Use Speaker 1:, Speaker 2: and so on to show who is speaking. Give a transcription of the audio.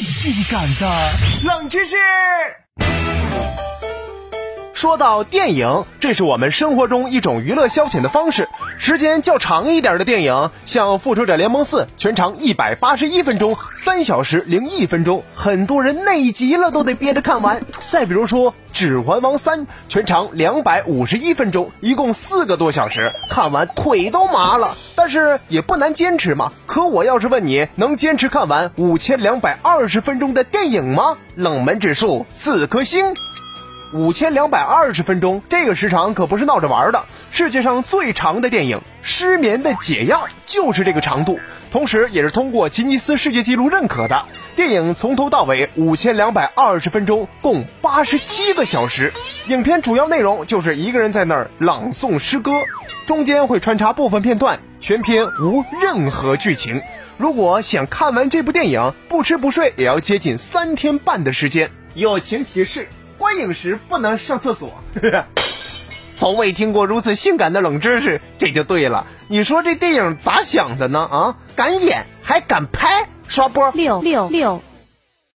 Speaker 1: 性感的冷知识。说到电影，这是我们生活中一种娱乐消遣的方式。时间较长一点的电影，像《复仇者联盟四》，全长一百八十一分钟，三小时零一分钟，很多人内急了都得憋着看完。再比如说《指环王三》，全长两百五十一分钟，一共四个多小时，看完腿都麻了。但是也不难坚持嘛。可我要是问你，能坚持看完五千两百二十分钟的电影吗？冷门指数四颗星。五千两百二十分钟，这个时长可不是闹着玩的。世界上最长的电影《失眠的解药》就是这个长度，同时也是通过吉尼斯世界纪录认可的。电影从头到尾五千两百二十分钟，共八十七个小时。影片主要内容就是一个人在那儿朗诵诗歌，中间会穿插部分片段，全片无任何剧情。如果想看完这部电影，不吃不睡也要接近三天半的时间。友情提示。观影时不能上厕所，从未听过如此性感的冷知识，这就对了。你说这电影咋想的呢？啊，敢演还敢拍，刷波
Speaker 2: 六六六。